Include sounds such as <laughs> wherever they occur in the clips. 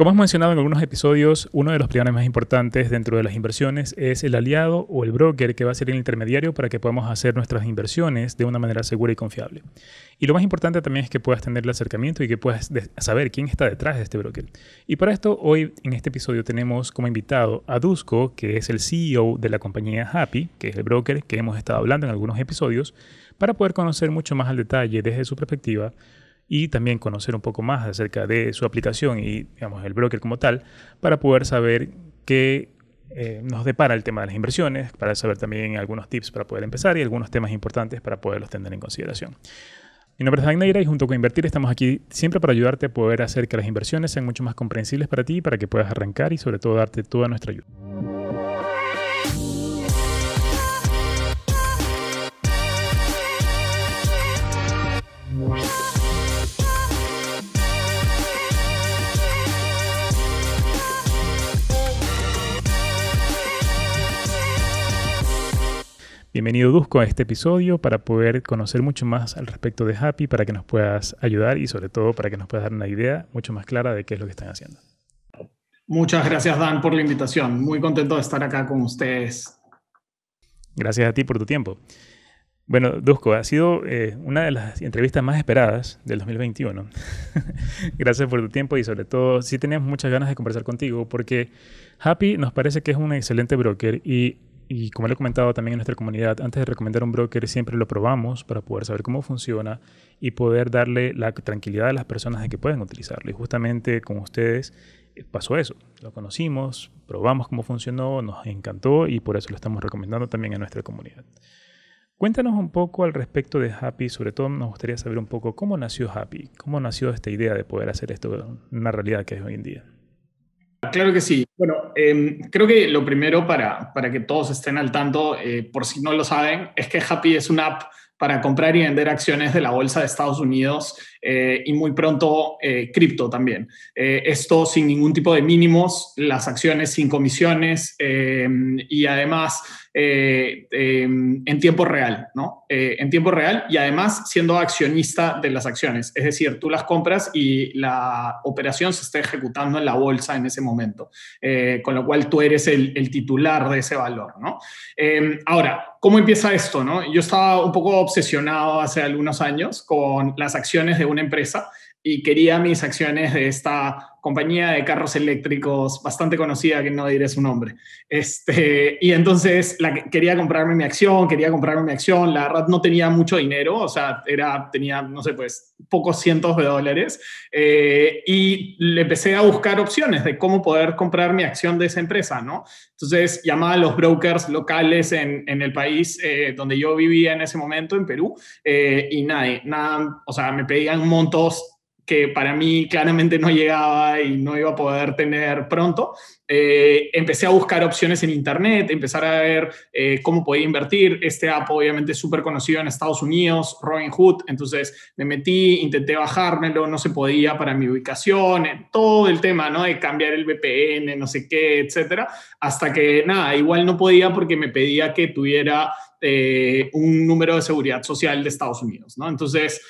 Como hemos mencionado en algunos episodios, uno de los pilares más importantes dentro de las inversiones es el aliado o el broker que va a ser el intermediario para que podamos hacer nuestras inversiones de una manera segura y confiable. Y lo más importante también es que puedas tener el acercamiento y que puedas saber quién está detrás de este broker. Y para esto, hoy en este episodio tenemos como invitado a Dusko, que es el CEO de la compañía Happy, que es el broker que hemos estado hablando en algunos episodios, para poder conocer mucho más al detalle desde su perspectiva y también conocer un poco más acerca de su aplicación y digamos, el broker como tal para poder saber qué eh, nos depara el tema de las inversiones, para saber también algunos tips para poder empezar y algunos temas importantes para poderlos tener en consideración. Mi nombre es Agneira y junto con Invertir estamos aquí siempre para ayudarte a poder hacer que las inversiones sean mucho más comprensibles para ti, para que puedas arrancar y sobre todo darte toda nuestra ayuda. Bienvenido Dusko a este episodio para poder conocer mucho más al respecto de Happy, para que nos puedas ayudar y sobre todo para que nos puedas dar una idea mucho más clara de qué es lo que están haciendo. Muchas gracias Dan por la invitación. Muy contento de estar acá con ustedes. Gracias a ti por tu tiempo. Bueno, Dusko, ha sido eh, una de las entrevistas más esperadas del 2021. <laughs> Gracias por tu tiempo y sobre todo, sí teníamos muchas ganas de conversar contigo porque Happy nos parece que es un excelente broker y y como le he comentado también en nuestra comunidad, antes de recomendar un broker siempre lo probamos para poder saber cómo funciona y poder darle la tranquilidad a las personas de que pueden utilizarlo. Y justamente con ustedes eh, pasó eso. Lo conocimos, probamos cómo funcionó, nos encantó y por eso lo estamos recomendando también a nuestra comunidad. Cuéntanos un poco al respecto de Happy, sobre todo nos gustaría saber un poco cómo nació Happy, cómo nació esta idea de poder hacer esto una realidad que es hoy en día. Claro que sí. Bueno, em, creo que lo primero para, para que todos estén al tanto, eh, por si no lo saben, es que Happy es una app para comprar y vender acciones de la bolsa de Estados Unidos eh, y muy pronto eh, cripto también. esto sin ningún tipo de mínimos, las acciones sin comisiones em, y además eh, em, en tiempo real, ¿no? Eh, en tiempo real y además siendo accionista de las acciones. Es decir, tú las compras y la operación se está ejecutando en la bolsa en ese momento, eh, con lo cual tú eres el, el, titular de ese valor, ¿no? Ahora, ¿cómo empieza esto, no? Yo estaba un poco obsesionado hace algunos años con las acciones de una empresa y quería mis acciones de esta compañía de carros eléctricos bastante conocida, que no diré su nombre. Este, y entonces la, quería comprarme mi acción, quería comprarme mi acción, la verdad no tenía mucho dinero, o sea, era, tenía, no sé, pues pocos cientos de dólares, eh, y le empecé a buscar opciones de cómo poder comprar mi acción de esa empresa, ¿no? Entonces llamaba a los brokers locales en, en el país eh, donde yo vivía en ese momento, en Perú, eh, y nadie, nada, o sea, me pedían montos que para mí claramente no llegaba y no iba a poder tener pronto. Eh, empecé a buscar opciones en Internet, empezar a ver eh, cómo podía invertir. Este app obviamente es súper conocido en Estados Unidos, Robinhood, entonces me metí, intenté bajármelo, no se podía para mi ubicación, todo el tema, ¿no? De cambiar el VPN, no sé qué, etcétera, hasta que nada, igual no podía porque me pedía que tuviera eh, un número de seguridad social de Estados Unidos, ¿no? Entonces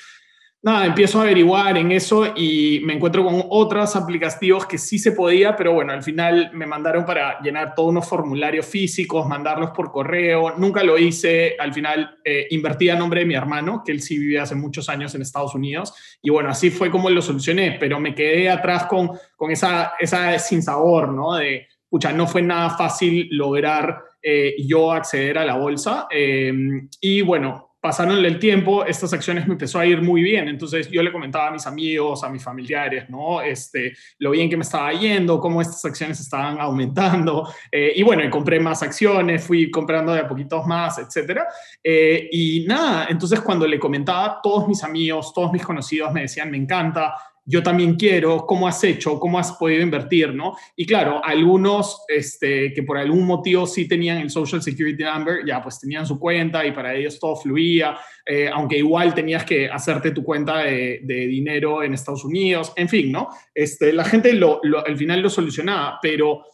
nada, empiezo a averiguar en eso y me encuentro con otros aplicativos que sí se podía, pero bueno, al final me mandaron para llenar todos unos formularios físicos, mandarlos por correo. Nunca lo hice. Al final eh, invertí a nombre de mi hermano, que él sí vivía hace muchos años en Estados Unidos. Y bueno, así fue como lo solucioné, pero me quedé atrás con, con esa, esa sinsabor, ¿no? De, pucha, no fue nada fácil lograr eh, yo acceder a la bolsa. Eh, y bueno, pasaron el tiempo, estas acciones me empezó a ir muy bien. Entonces yo le comentaba a mis amigos, a mis familiares, ¿no? Este, lo bien que me estaba yendo, cómo estas acciones estaban aumentando. Eh, y bueno, compré más acciones, fui comprando de a poquitos más, etcétera. Eh, y nada, entonces cuando le comentaba, todos mis amigos, todos mis conocidos me decían, me encanta, yo también quiero, cómo has hecho, cómo has podido invertir, ¿no? Y claro, algunos este, que por algún motivo sí tenían el Social Security Number, ya pues tenían su cuenta y para ellos todo fluía, eh, aunque igual tenías que hacerte tu cuenta de, dinero en Estados Unidos, en fin, ¿no? Este, la gente lo, al final lo solucionaba, pero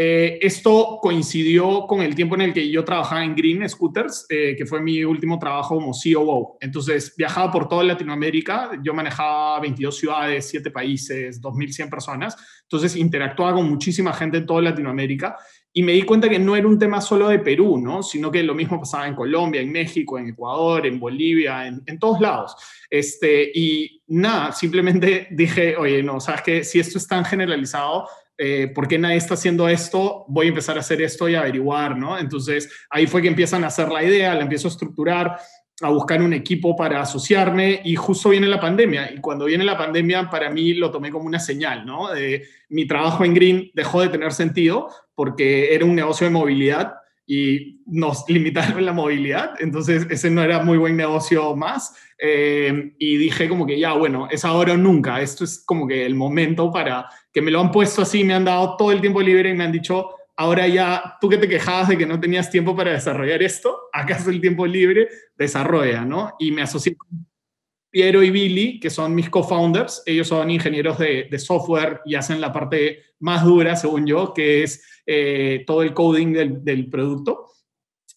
eh, esto coincidió con el tiempo en el que yo trabajaba en Green Scooters, eh, que fue mi último trabajo como COO. Entonces, viajaba por toda Latinoamérica, yo manejaba 22 ciudades, 7 países, 2.100 personas, entonces interactuaba con muchísima gente en toda Latinoamérica y me di cuenta que no era un tema solo de Perú, ¿no? sino que lo mismo pasaba en Colombia, en México, en Ecuador, en Bolivia, en, todos lados. Este, y nada, simplemente <laughs> dije, oye, no, sabes que si esto es tan generalizado, eh, ¿por qué nadie está haciendo esto? Voy a empezar a hacer esto y averiguar, ¿no? Entonces ahí fue que empiezan a hacer la idea, la empiezo a estructurar, a buscar un equipo para asociarme y justo viene la pandemia. Y cuando viene la pandemia, para mí lo tomé como una señal, ¿no? Mi trabajo en Green dejó de tener sentido porque era un negocio de movilidad y nos limitaron la movilidad, entonces ese no era muy buen negocio más. Eh, y dije como que ya, bueno, es ahora o nunca, esto es como que el momento para que me lo han puesto así, me han dado todo el tiempo libre y me han dicho, ahora ya, tú que te quejabas de que no tenías tiempo para desarrollar esto, acá es el tiempo libre, desarrolla, ¿no? Y me asocié con Piero y Billy, que son mis co-founders, ellos son ingenieros de, software y hacen la parte más dura, según yo, que es eh, todo el coding del, producto.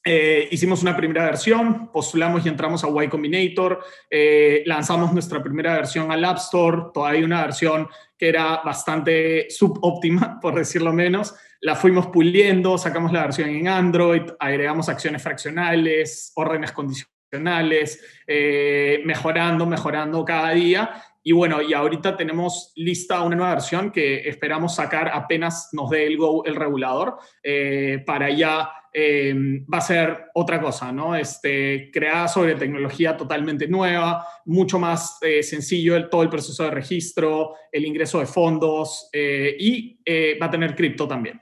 Eh, hicimos una primera versión, postulamos y entramos a Y Combinator, eh, lanzamos nuestra primera versión al App Store, todavía una versión que era bastante subóptima, <laughs> por decirlo menos. La fuimos puliendo, sacamos la versión en Android, agregamos acciones fraccionales, órdenes condicionales, eh, mejorando, mejorando cada día. Y bueno, y ahorita tenemos lista una nueva versión que esperamos sacar apenas nos dé el go el regulador eh, para ya eh, va a ser otra cosa, ¿no? Este, creada sobre tecnología totalmente nueva, mucho más eh, sencillo el, todo el proceso de registro, el ingreso de fondos y va a tener cripto también.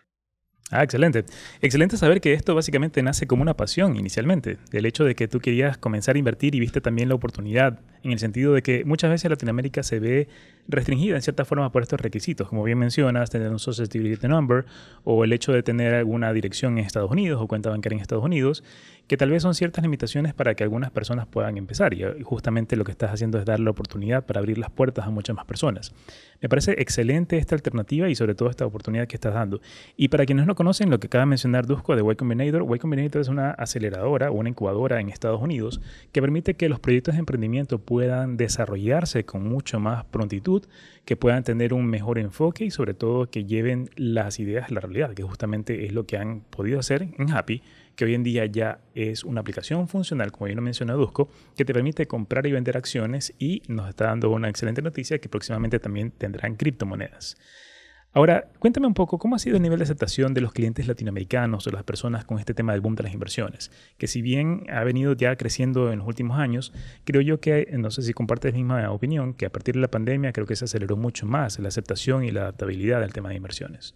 Ah, excelente. Excelente saber que esto básicamente nace como una pasión inicialmente. El hecho de que tú querías comenzar a invertir y viste también la oportunidad, en el sentido de que muchas veces Latinoamérica se ve restringida en cierta forma por estos requisitos, como bien mencionas, tener un Social Security Number o el hecho de tener alguna dirección en Estados Unidos o cuenta bancaria en Estados Unidos, que tal vez son ciertas limitaciones para que algunas personas puedan empezar. Y justamente lo que estás haciendo es dar la oportunidad para abrir las puertas a muchas más personas. Me parece excelente esta alternativa y sobre todo esta oportunidad que estás dando. Y para quienes no conocen lo que acaba de mencionar Dusko de Y Combinator, Y Combinator es una aceleradora o una incubadora en Estados Unidos que permite que los proyectos de emprendimiento puedan desarrollarse con mucho más prontitud, que puedan tener un mejor enfoque y sobre todo que lleven las ideas a la realidad, que justamente es lo que han podido hacer en Happy que hoy en día ya es una aplicación funcional, como bien lo mencionó Dusko, que te permite comprar y vender acciones y nos está dando una excelente noticia que próximamente también tendrán criptomonedas. Ahora, cuéntame un poco cómo ha sido el nivel de aceptación de los clientes latinoamericanos o las personas con este tema del boom de las inversiones, que si bien ha venido ya creciendo en los últimos años, creo yo que, no sé si compartes la misma opinión, que a partir de la pandemia creo que se aceleró mucho más la aceptación y la adaptabilidad del tema de inversiones.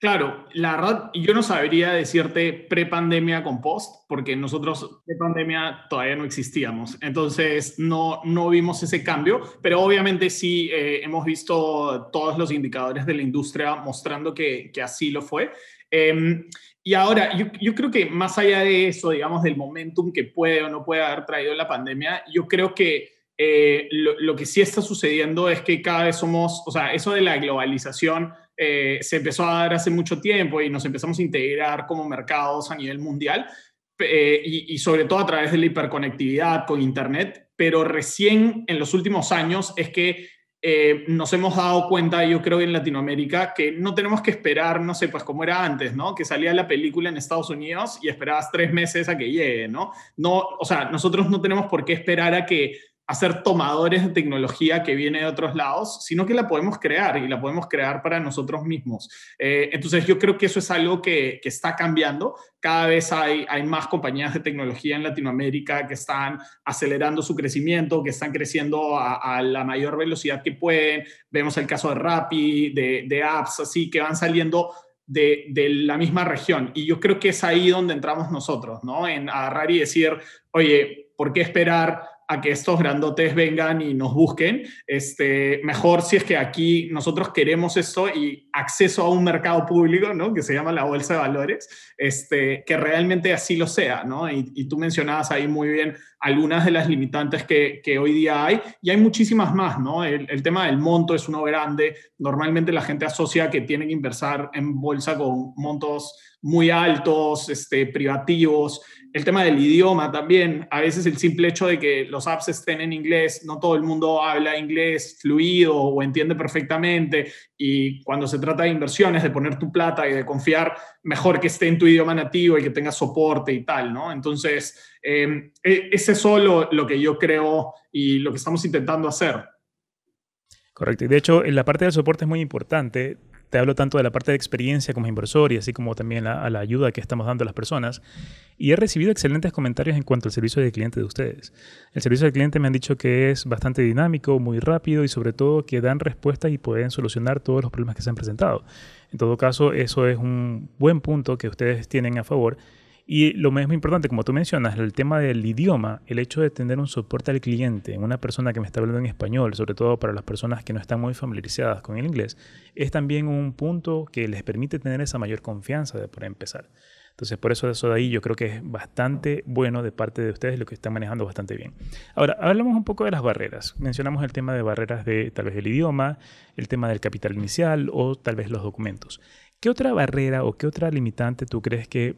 Claro, la verdad, yo no sabría decirte pre-pandemia con post, porque nosotros pre-pandemia todavía no existíamos. Entonces, no, no vimos ese cambio, pero obviamente sí eh, hemos visto todos los indicadores de la industria mostrando que, que así lo fue. Em, y ahora, yo, yo, creo que más allá de eso, digamos, del momentum que puede o no puede haber traído la pandemia, yo creo que eh, lo, lo que sí está sucediendo es que cada vez somos, o sea, eso de la globalización eh, se empezó a dar hace mucho tiempo y nos empezamos a integrar como mercados a nivel mundial eh, y, sobre todo a través de la hiperconectividad con Internet, pero recién en los últimos años es que eh, nos hemos dado cuenta, yo creo en Latinoamérica, que no tenemos que esperar, no sé, pues como era antes, ¿no? Que salía la película en Estados Unidos y esperabas tres meses a que llegue, ¿no? No, o sea, nosotros no tenemos por qué esperar a que hacer tomadores de tecnología que viene de otros lados, sino que la podemos crear y la podemos crear para nosotros mismos. Eh, entonces yo creo que eso es algo que, está cambiando. Cada vez hay, hay más compañías de tecnología en Latinoamérica que están acelerando su crecimiento, que están creciendo a, la mayor velocidad que pueden. Vemos el caso de Rappi, de, de apps así, que van saliendo de, de, la misma región. Y yo creo que es ahí donde entramos nosotros, ¿no? En agarrar y decir, oye, ¿por qué esperar a que estos grandotes vengan y nos busquen. Este, mejor si es que aquí nosotros queremos esto y acceso a un mercado público, ¿no? Que se llama la bolsa de valores, este, que realmente así lo sea, ¿no? Y, tú mencionabas ahí muy bien, algunas de las limitantes que, hoy día hay y hay muchísimas más, ¿no? El, el, tema del monto es uno grande. Normalmente la gente asocia que tiene que inversar en bolsa con montos muy altos, este, privativos. El tema del idioma también, a veces el simple hecho de que los apps estén en inglés, no todo el mundo habla inglés fluido o entiende perfectamente y cuando se trata de inversiones, de poner tu plata y de confiar, mejor que esté en tu idioma nativo y que tenga soporte y tal, ¿no? Entonces, eh, es solo lo que yo creo y lo que estamos intentando hacer. Correcto. Y de hecho, en la parte del soporte es muy importante te hablo tanto de la parte de experiencia como inversor y así como también a la ayuda que estamos dando a las personas. Y he recibido excelentes comentarios en cuanto al servicio de cliente de ustedes. El servicio de cliente me han dicho que es bastante dinámico, muy rápido y sobre todo que dan respuestas y pueden solucionar todos los problemas que se han presentado. En todo caso, eso es un buen punto que ustedes tienen a favor y lo más importante, como tú mencionas, el tema del idioma, el hecho de tener un soporte al cliente, una persona que me está hablando en español, sobre todo para las personas que no están muy familiarizadas con el inglés, es también un punto que les permite tener esa mayor confianza de poder empezar. Entonces, por eso eso de ahí yo creo que es bastante bueno de parte de ustedes lo que están manejando bastante bien. Ahora, hablamos un poco de las barreras. Mencionamos el tema de barreras de tal vez el idioma, el tema del capital inicial o tal vez los documentos. ¿Qué otra barrera o qué otra limitante tú crees que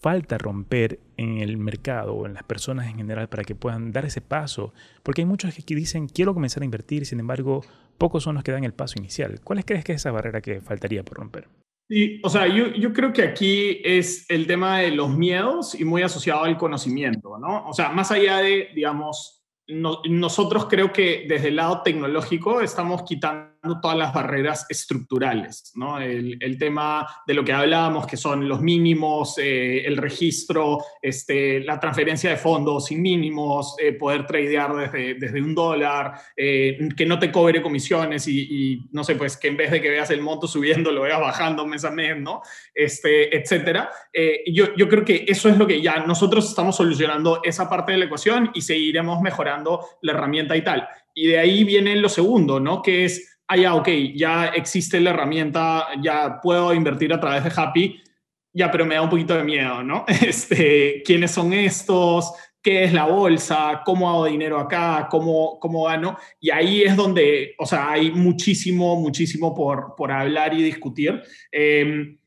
falta romper en el mercado o en las personas en general para que puedan dar ese paso? Porque hay muchos que dicen, quiero comenzar a invertir, sin embargo, pocos son los que dan el paso inicial. ¿Cuál crees que es esa barrera que faltaría por romper? Sí, o sea, yo, yo, creo que aquí es el tema de los miedos y muy asociado al conocimiento, ¿no? O sea, más allá de, digamos, nosotros creo que desde el lado tecnológico estamos quitando todas las barreras estructurales, ¿no? El, el, tema de lo que hablábamos, que son los mínimos, eh, el registro, este, la transferencia de fondos sin mínimos, eh, poder tradear desde, desde un dólar, eh, que no te cobre comisiones y, no sé, pues que en vez de que veas el monto subiendo, lo veas bajando mes a mes, ¿no? Este, etcétera. yo, yo creo que eso es lo que ya nosotros estamos solucionando esa parte de la ecuación y seguiremos mejorando la herramienta y tal. Y de ahí viene lo segundo, ¿no? Que es ah, ya, ok, ya existe la herramienta, ya puedo invertir a través de Happy, ya, pero me da un poquito de miedo, ¿no? <laughs> Este, ¿Quiénes son estos? ¿Qué es la bolsa? ¿Cómo hago dinero acá? ¿Cómo, cómo gano? Y ahí es donde, o sea, hay muchísimo, muchísimo por, por hablar y discutir. Em,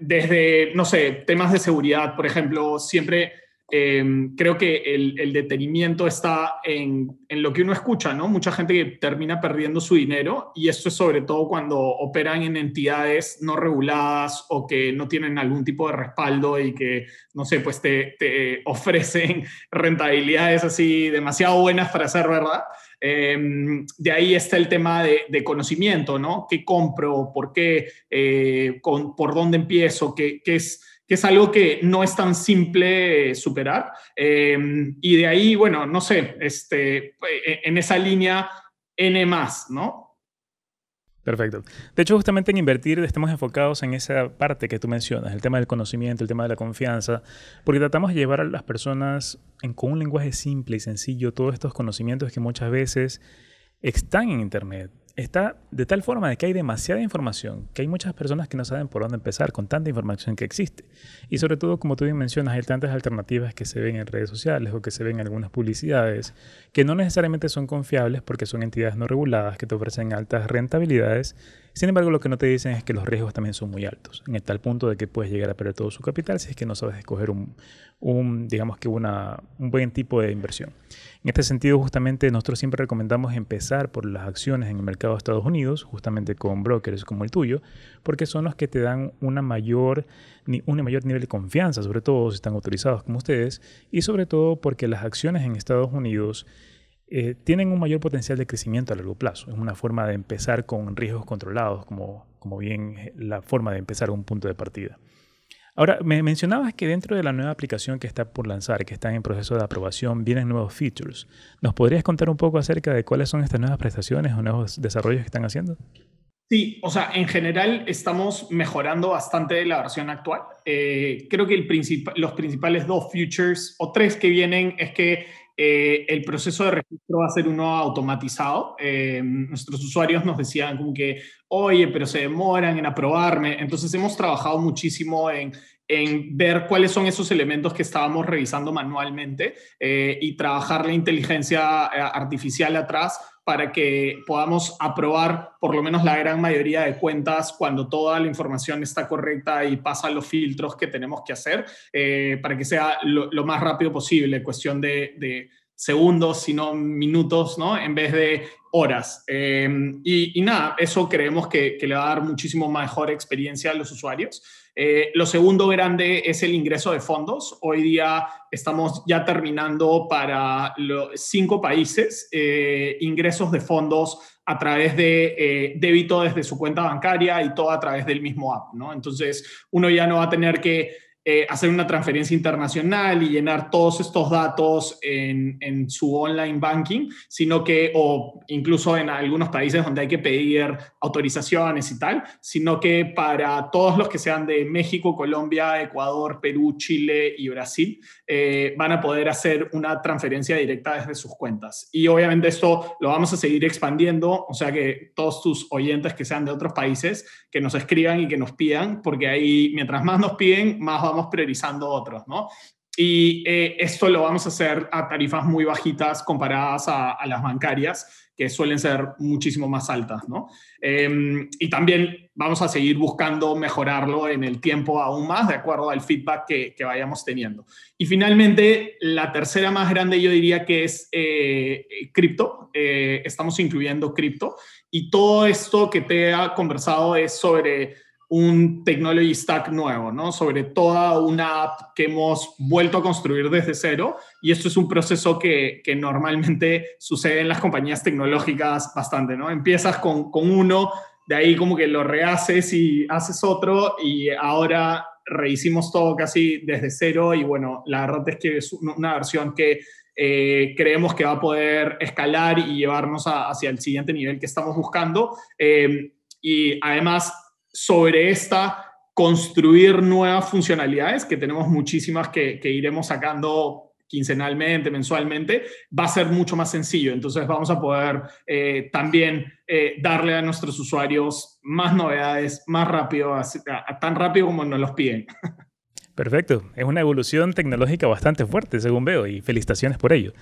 desde, no sé, temas de seguridad, por ejemplo, siempre Em, creo que el, detenimiento está en, lo que uno escucha, ¿no? Mucha gente que termina perdiendo su dinero y esto es sobre todo cuando operan en entidades no reguladas o que no tienen algún tipo de respaldo y que, no sé, pues te, ofrecen <laughs> rentabilidades así demasiado buenas para ser verdad. Em, de ahí está el tema de, conocimiento, ¿no? ¿Qué compro? ¿Por qué? Eh, con, ¿Por dónde empiezo? ¿Qué, qué es? Que es algo que no es tan simple superar. Eh, y de ahí, bueno, no sé, este, e, en esa línea N más, ¿no? Perfecto. De hecho, justamente en invertir estamos enfocados en esa parte que tú mencionas, el tema del conocimiento, el tema de la confianza, porque tratamos de llevar a las personas con un lenguaje simple y sencillo todos estos conocimientos que muchas veces están en Internet, está de tal forma de que hay demasiada información, que hay muchas personas que no saben por dónde empezar con tanta información que existe. Y sobre todo, como tú bien mencionas, hay tantas alternativas que se ven en redes sociales o que se ven en algunas publicidades que no necesariamente son confiables porque son entidades no reguladas que te ofrecen altas rentabilidades. Sin embargo, lo que no te dicen es que los riesgos también son muy altos, en el tal punto de que puedes llegar a perder todo su capital si es que no sabes escoger un, un digamos que una, un buen tipo de inversión. En este sentido, justamente nosotros siempre recomendamos empezar por las acciones en el mercado de Estados Unidos, justamente con brokers como el tuyo, porque son los que te dan una mayor, un mayor nivel de confianza, sobre todo si están autorizados como ustedes, y sobre todo porque las acciones en Estados Unidos eh, tienen un mayor potencial de crecimiento a largo plazo. Es una forma de empezar con riesgos controlados, como, como bien la forma de empezar un punto de partida. Ahora, me mencionabas que dentro de la nueva aplicación que está por lanzar, que está en proceso de aprobación, vienen nuevos features. ¿Nos podrías contar un poco acerca de cuáles son estas nuevas prestaciones o nuevos desarrollos que están haciendo? Sí, o sea, en general estamos mejorando bastante la versión actual. Eh, creo que los principales dos features o tres que vienen es que eh, el proceso de registro va a ser uno automatizado. Eh, nuestros usuarios nos decían como que, oye, pero se demoran en aprobarme. Entonces hemos trabajado muchísimo en, ver cuáles son esos elementos que estábamos revisando manualmente eh, y trabajar la inteligencia artificial atrás para que podamos aprobar por lo menos la gran mayoría de cuentas cuando toda la información está correcta y pasa los filtros que tenemos que hacer eh, para que sea lo, más rápido posible, cuestión de, segundos, sino minutos, ¿no? En vez de horas. y, nada, eso creemos que, que le va a dar muchísimo mejor experiencia a los usuarios. Eh, lo segundo grande es el ingreso de fondos. Hoy día estamos ya terminando para los cinco países eh, ingresos de fondos a través de eh, débito desde su cuenta bancaria y todo a través del mismo app. Entonces, uno ya no va a tener que eh, hacer una transferencia internacional y llenar todos estos datos en, en, su online banking, sino que, o incluso en algunos países donde hay que pedir autorizaciones y tal, sino que para todos los que sean de México, Colombia, Ecuador, Perú, Chile y Brasil, eh, van a poder hacer una transferencia directa desde sus cuentas. Y obviamente esto lo vamos a seguir expandiendo, o sea que todos tus oyentes que sean de otros países, que nos escriban y que nos pidan, porque ahí mientras más nos piden, más vamos vamos priorizando otros, ¿no? Y eh, esto lo vamos a hacer a tarifas muy bajitas comparadas a, las bancarias, que suelen ser muchísimo más altas, ¿no? Em, y también vamos a seguir buscando mejorarlo en el tiempo aún más, de acuerdo al feedback que, que vayamos teniendo. Y finalmente, la tercera más grande yo diría que es eh, cripto. Eh, estamos incluyendo cripto. Y todo esto que te he conversado es sobre un technology stack nuevo, ¿no? Sobre toda una app que hemos vuelto a construir desde cero. Y esto es un proceso que, que normalmente sucede en las compañías tecnológicas bastante, ¿no? Empiezas con, con uno, de ahí como que lo rehaces y haces otro y ahora rehicimos todo casi desde cero y bueno, la verdad es que es una versión que eh, creemos que va a poder escalar y llevarnos hacia el siguiente nivel que estamos buscando. Eh, y además sobre esta construir nuevas funcionalidades, que tenemos muchísimas que, iremos sacando quincenalmente, mensualmente, va a ser mucho más sencillo. Entonces vamos a poder eh, también eh, darle a nuestros usuarios más novedades, más rápido, tan rápido como nos los piden. <laughs> Perfecto. Es una evolución tecnológica bastante fuerte, según veo, y felicitaciones por ello.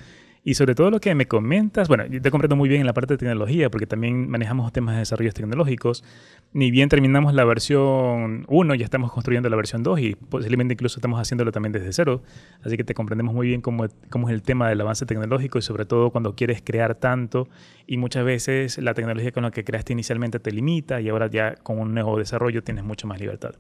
Y sobre todo lo que me comentas, bueno, yo te comprendo muy bien en la parte de tecnología, porque también manejamos temas de desarrollos tecnológicos. Ni bien terminamos la versión 1, ya estamos construyendo la versión 2 y posiblemente incluso estamos haciéndolo también desde cero. Así que te comprendemos muy bien cómo, cómo es el tema del avance tecnológico y sobre todo cuando quieres crear tanto y muchas veces la tecnología con la que creaste inicialmente te limita y ahora ya con un nuevo desarrollo tienes mucho más libertad.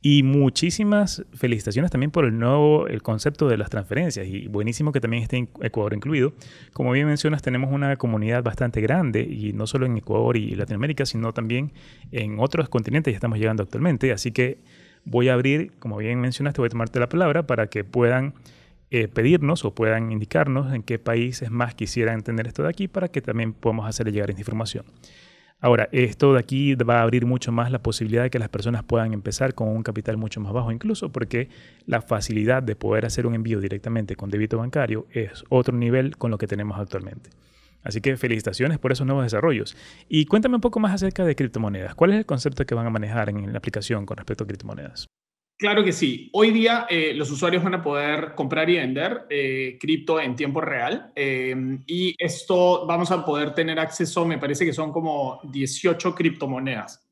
Y muchísimas felicitaciones también por el nuevo el concepto de las transferencias y buenísimo que también esté Ecuador incluido. Como bien mencionas, tenemos una comunidad bastante grande y no solo en Ecuador y Latinoamérica, sino también en otros continentes ya estamos llegando actualmente. Así que voy a abrir, como bien mencionaste, voy a tomarte la palabra para que puedan eh, pedirnos o puedan indicarnos en qué países más quisieran tener esto de aquí para que también podamos hacerle llegar esta información. Ahora, esto de aquí va a abrir mucho más la posibilidad de que las personas puedan empezar con un capital mucho más bajo, incluso porque la facilidad de poder hacer un envío directamente con débito bancario es otro nivel con lo que tenemos actualmente. Así que felicitaciones por esos nuevos desarrollos. Y cuéntame un poco más acerca de criptomonedas. ¿Cuál es el concepto que van a manejar en la aplicación con respecto a criptomonedas? Claro que sí. Hoy día eh, los usuarios van a poder comprar y vender eh, cripto en tiempo real em, y esto vamos a poder tener acceso, me parece que son como 18 criptomonedas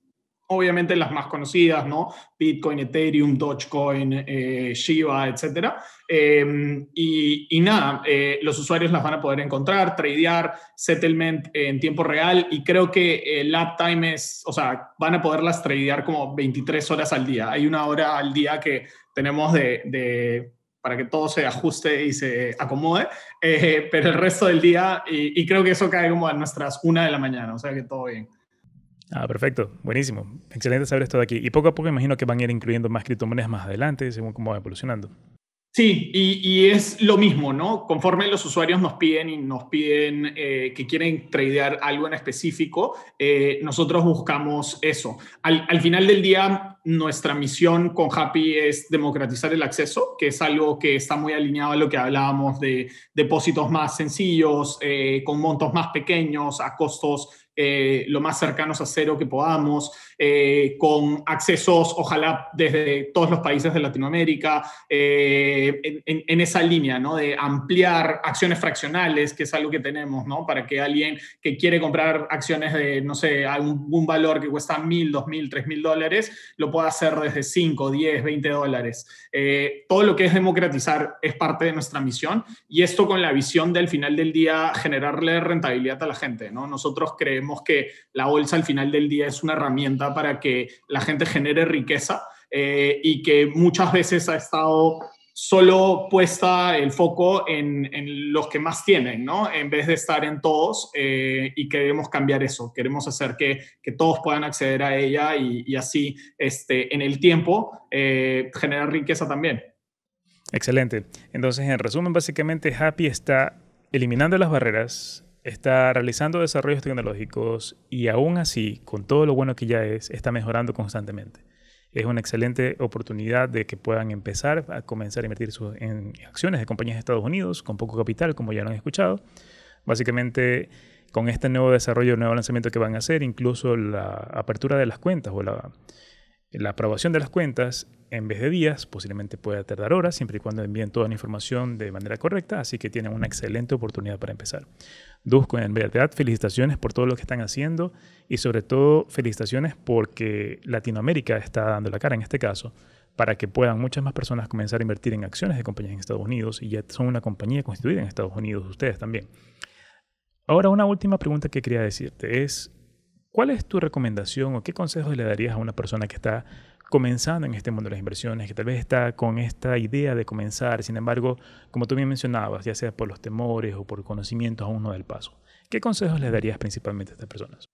obviamente las más conocidas, ¿no? Bitcoin, Ethereum, Dogecoin, eh, Shiba, etc. Em, y, nada, eh, los usuarios las van a poder encontrar, tradear, settlement en tiempo real y creo que el uptime es, o sea, van a poderlas tradear como 23 horas al día. Hay una hora al día que tenemos de, para que todo se ajuste y se acomode, eh, pero el resto del día, y, y creo que eso cae como a nuestras una de la mañana, o sea que todo bien. Ah, perfecto. Buenísimo. Excelente saber esto de aquí. Y poco a poco imagino que van a ir incluyendo más criptomonedas más adelante, según cómo va evolucionando. Sí, y, es lo mismo, ¿no? Conforme los usuarios nos piden y nos piden eh, que quieren tradear algo en específico, eh, nosotros buscamos eso. Al, final del día, nuestra misión con Happy es democratizar el acceso, que es algo que está muy alineado a lo que hablábamos de depósitos más sencillos, eh, con montos más pequeños, a costos eh, lo más cercanos a cero que podamos, eh, con accesos, ojalá desde todos los países de Latinoamérica, en, en, esa línea, ¿no? De ampliar acciones fraccionales, que es algo que tenemos, ¿no? Para que alguien que quiere comprar acciones de, no sé, algún valor que cuesta mil, dos mil, tres mil dólares, lo pueda hacer desde 5, 10, 20 dólares. todo lo que es democratizar es parte de nuestra misión y esto con la visión del final del día generarle rentabilidad a la gente. ¿no? Nosotros creemos que la bolsa al final del día es una herramienta para que la gente genere riqueza eh, y que muchas veces ha estado solo puesta el foco en, los que más tienen, ¿no? En vez de estar en todos eh, y queremos cambiar eso, queremos hacer que, todos puedan acceder a ella y, así este, en el tiempo eh, generar riqueza también. Excelente. Entonces, en resumen, básicamente Happy está eliminando las barreras, está realizando desarrollos tecnológicos y aún así, con todo lo bueno que ya es, está mejorando constantemente. Es una excelente oportunidad de que puedan empezar a comenzar a invertir en acciones de compañías de Estados Unidos con poco capital, como ya lo han escuchado. Básicamente, con este nuevo desarrollo, nuevo lanzamiento que van a hacer, incluso la apertura de las cuentas o la la aprobación de las cuentas, en vez de días, posiblemente pueda tardar horas, siempre y cuando envíen toda la información de manera correcta, así que tienen una excelente oportunidad para empezar. Dusko, en verdad, felicitaciones por todo lo que están haciendo y sobre todo felicitaciones porque Latinoamérica está dando la cara en este caso para que puedan muchas más personas comenzar a invertir en acciones de compañías en Estados Unidos y ya son una compañía constituida en Estados Unidos, ustedes también. Ahora, una última pregunta que quería decirte es, ¿Cuál es tu recomendación o qué consejos le darías a una persona que está comenzando en este mundo de las inversiones, que tal vez está con esta idea de comenzar, sin embargo, como tú bien mencionabas, ya sea por los temores o por conocimientos aún no del paso? ¿Qué consejos le darías principalmente a estas personas?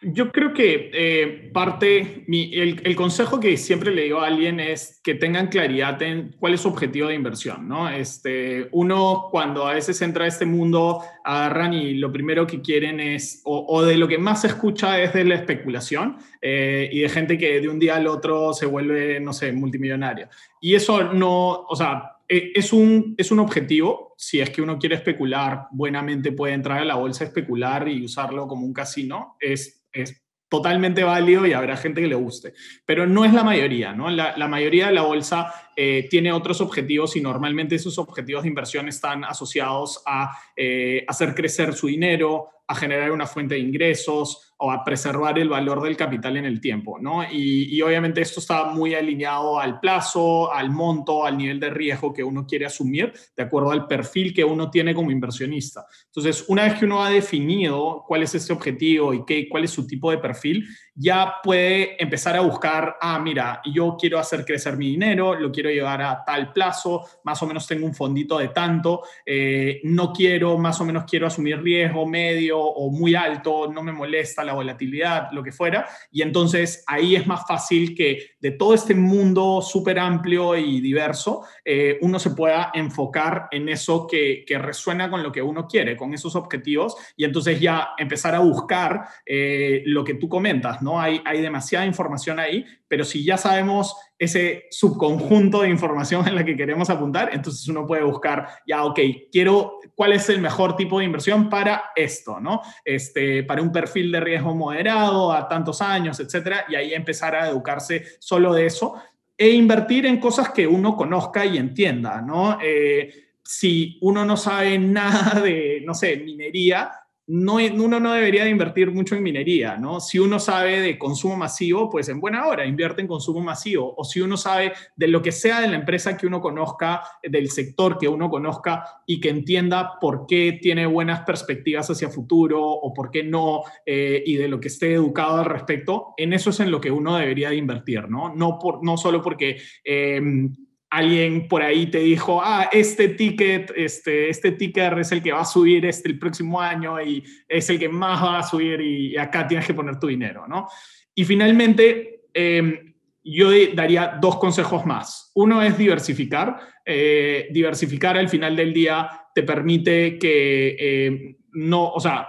Yo creo que eh, parte, el, consejo que siempre le digo a alguien es que tengan claridad en cuál es su objetivo de inversión, ¿no? Este, uno cuando a veces entra a este mundo, agarran y lo primero que quieren es, o, de lo que más se escucha es de la especulación eh, y de gente que de un día al otro se vuelve, no sé, multimillonaria. Y eso no, o sea, e, es un, es un objetivo. Si es que uno quiere especular, buenamente puede entrar a la bolsa a especular y usarlo como un casino. Es es totalmente válido y habrá gente que le guste, pero no es la mayoría, ¿no? La, mayoría de la bolsa eh, tiene otros objetivos y normalmente esos objetivos de inversión están asociados a eh, hacer crecer su dinero, a generar una fuente de ingresos, o a preservar el valor del capital en el tiempo, ¿no? Y, obviamente esto está muy alineado al plazo, al monto, al nivel de riesgo que uno quiere asumir, de acuerdo al perfil que uno tiene como inversionista. Entonces, una vez que uno ha definido cuál es ese objetivo y qué, cuál es su tipo de perfil, ya puede empezar a buscar, ah, mira, yo quiero hacer crecer mi dinero, lo quiero llevar a tal plazo, más o menos tengo un fondito de tanto, eh, no quiero, más o menos quiero asumir riesgo medio o muy alto, no me molesta la volatilidad, lo que fuera, y entonces ahí es más fácil que de todo este mundo súper amplio y diverso, eh, uno se pueda enfocar en eso que, resuena con lo que uno quiere, con esos objetivos, y entonces ya empezar a buscar eh, lo que tú comentas, ¿no? Hay, hay demasiada información ahí, pero si ya sabemos ese subconjunto de información en la que queremos apuntar, entonces uno puede buscar, ya, ok, quiero, ¿cuál es el mejor tipo de inversión para esto, ¿no? Este, para un perfil de riesgo moderado a tantos años, etcétera, y ahí empezar a educarse solo de eso e invertir en cosas que uno conozca y entienda, ¿no? Eh, si uno no sabe <laughs> nada de, no sé, minería, no, uno no debería de invertir mucho en minería, ¿no? Si uno sabe de consumo masivo, pues en buena hora invierte en consumo masivo. O si uno sabe de lo que sea de la empresa que uno conozca, del sector que uno conozca y que entienda por qué tiene buenas perspectivas hacia futuro o por qué no, eh, y de lo que esté educado al respecto, en eso es en lo que uno debería de invertir, ¿no? No, por, no solo porque... Em, alguien por ahí te dijo, ah, este ticket, este, este ticker es el que va a subir este el próximo año y es el que más va a subir y acá tienes que poner tu dinero, ¿no? Y finalmente, em, yo daría dos consejos más. Uno es diversificar. Eh, diversificar al final del día te permite que em, no, o sea,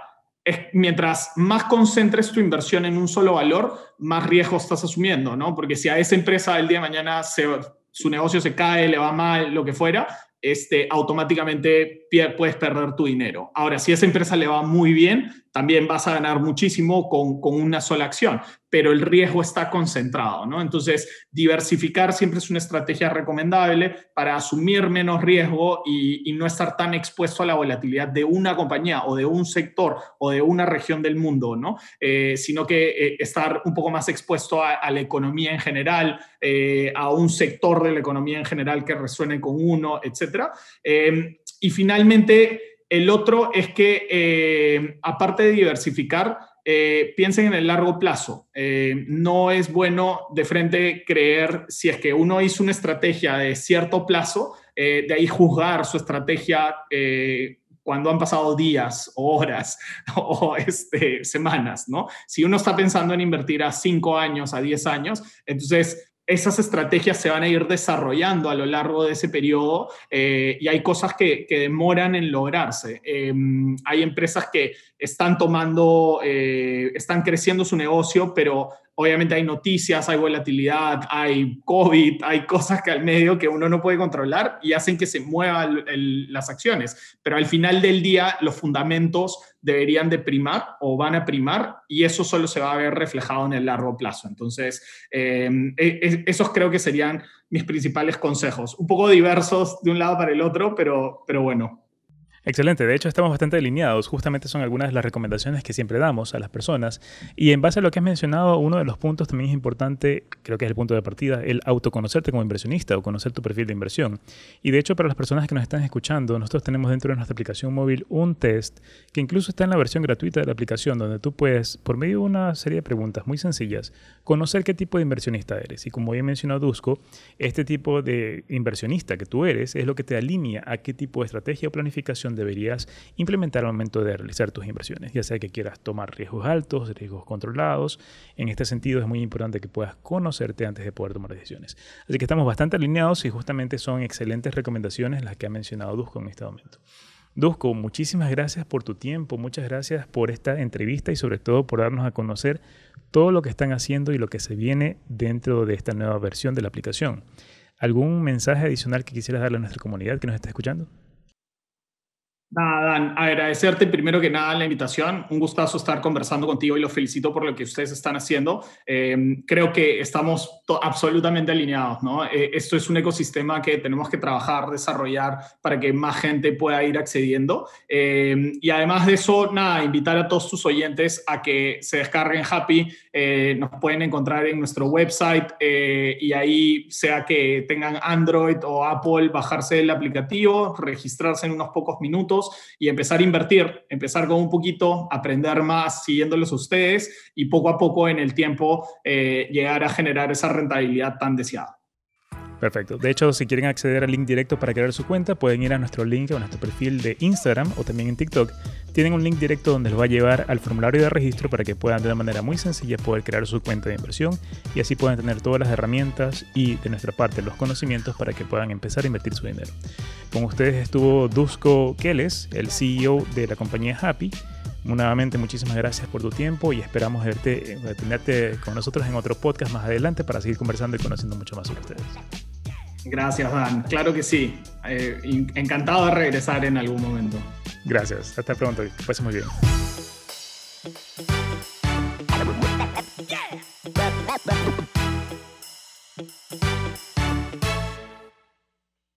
mientras más concentres tu inversión en un solo valor, más riesgo estás asumiendo, ¿no? Porque si a esa empresa el día de mañana se su negocio se cae, le va mal, lo que fuera, este, automáticamente puedes perder tu dinero. Ahora, si esa empresa le va muy bien, también vas a ganar muchísimo con, con una sola acción, pero el riesgo está concentrado, ¿no? Entonces, diversificar siempre es una estrategia recomendable para asumir menos riesgo y, no estar tan expuesto a la volatilidad de una compañía o de un sector o de una región del mundo, ¿no? Eh, sino que eh, estar un poco más expuesto a, la economía en general, eh, a un sector de la economía en general que resuene con uno, etc. y finalmente, el otro es que, aparte de diversificar, eh, piensen en el largo plazo. Eh, no es bueno de frente creer si es que uno hizo una estrategia de cierto plazo, eh, de ahí juzgar su estrategia cuando han pasado días horas <laughs> o este, semanas, ¿no? Si uno está pensando en invertir a 5 años, a 10 años, entonces esas estrategias se van a ir desarrollando a lo largo de ese periodo eh, y hay cosas que, demoran en lograrse. Em, hay empresas que están tomando, eh, están creciendo su negocio, pero obviamente hay noticias, hay volatilidad, hay COVID, hay cosas que al medio que uno no puede controlar y hacen que se muevan las acciones. Pero al final del día, los fundamentos deberían de primar o van a primar y eso solo se va a ver reflejado en el largo plazo. Entonces, em, e, e, esos creo que serían mis principales consejos. Un poco diversos de un lado para el otro, pero, pero bueno, Excelente, de hecho estamos bastante alineados, justamente son algunas de las recomendaciones que siempre damos a las personas y en base a lo que has mencionado, uno de los puntos también es importante, creo que es el punto de partida, el autoconocerte como inversionista o conocer tu perfil de inversión. Y de hecho para las personas que nos están escuchando, nosotros tenemos dentro de nuestra aplicación móvil un test que incluso está en la versión gratuita de la aplicación donde tú puedes, por medio de una serie de preguntas muy sencillas, conocer qué tipo de inversionista eres. Y como ya mencionó Dusko, este tipo de inversionista que tú eres es lo que te alinea a qué tipo de estrategia o planificación deberías implementar al momento de realizar tus inversiones, ya sea que quieras tomar riesgos altos, riesgos controlados. En este sentido es muy importante que puedas conocerte antes de poder tomar decisiones. Así que estamos bastante alineados y justamente son excelentes recomendaciones las que ha mencionado Dusko en este momento. Dusko, muchísimas gracias por tu tiempo, muchas gracias por esta entrevista y sobre todo por darnos a conocer todo lo que están haciendo y lo que se viene dentro de esta nueva versión de la aplicación. ¿Algún mensaje adicional que quisieras darle a nuestra comunidad que nos está escuchando? Nada, Dan, agradecerte primero que nada la invitación. Un gustazo estar conversando contigo y lo felicito por lo que ustedes están haciendo. Em, creo que estamos absolutamente alineados, ¿no? Eh, esto es un ecosistema que tenemos que trabajar, desarrollar para que más gente pueda ir accediendo. Em, y además de eso, nada, invitar a todos tus oyentes a que se descarguen Happy. Eh, nos pueden encontrar en nuestro website eh, y ahí, sea que tengan Android o Apple, bajarse el aplicativo, registrarse en unos pocos minutos y empezar a invertir, empezar con un poquito, aprender más siguiéndolos ustedes y poco a poco en el tiempo eh, llegar a generar esa rentabilidad tan deseada. Perfecto. De hecho, si quieren acceder al link directo para crear su cuenta, pueden ir a nuestro link o nuestro perfil de Instagram o también en TikTok. Tienen un link directo donde los va a llevar al formulario de registro para que puedan de una manera muy sencilla poder crear su cuenta de inversión y así puedan tener todas las herramientas y de nuestra parte los conocimientos para que puedan empezar a invertir su dinero. Con ustedes estuvo Dusko Keles, el CEO de la compañía Happy. Nuevamente, muchísimas gracias por tu tiempo y esperamos verte, eh, tenerte con nosotros en otro podcast más adelante para seguir conversando y conociendo mucho más sobre ustedes. Gracias, Dan. Claro que sí. Eh, encantado de regresar en algún momento. Gracias. Hasta pronto. Pases muy bien.